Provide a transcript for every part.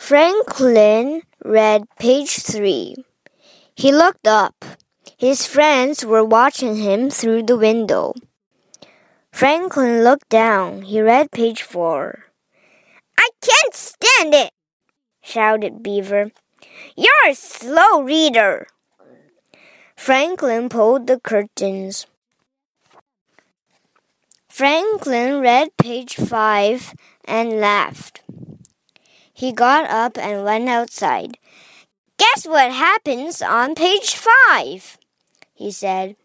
Franklin read page three. He looked up. His friends were watching him through the window. Franklin looked down. He read page four. I can't stand it, shouted Beaver. You're a slow reader. Franklin pulled the curtains. Franklin read page five and laughed. He got up and went outside. Guess what happens on page five? he said.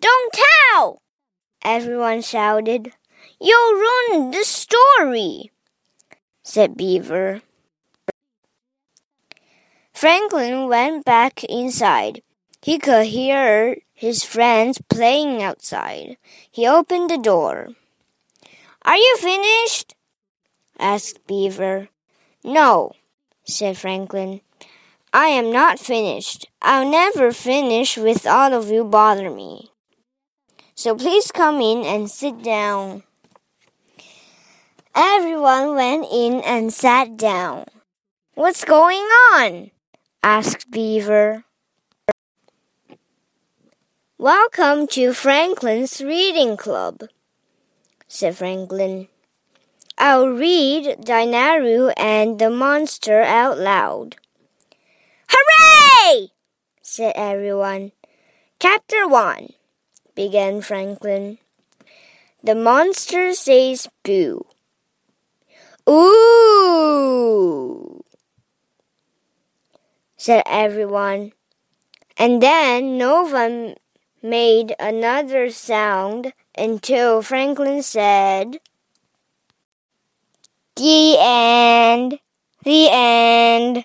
Don't tell! Everyone shouted. You'll ruin the story, said Beaver. Franklin went back inside. He could hear his friends playing outside. He opened the door. Are you finished? Asked Beaver. No, said Franklin. I am not finished. I'll never finish with all of you bother me. So please come in and sit down. Everyone went in and sat down. What's going on? asked Beaver. Welcome to Franklin's Reading Club, said Franklin. I'll read Dinaru and the Monster out loud. Hooray! said everyone. Chapter 1 began Franklin. The monster says boo. Ooh, said everyone. And then no one made another sound until Franklin said, The end, the end.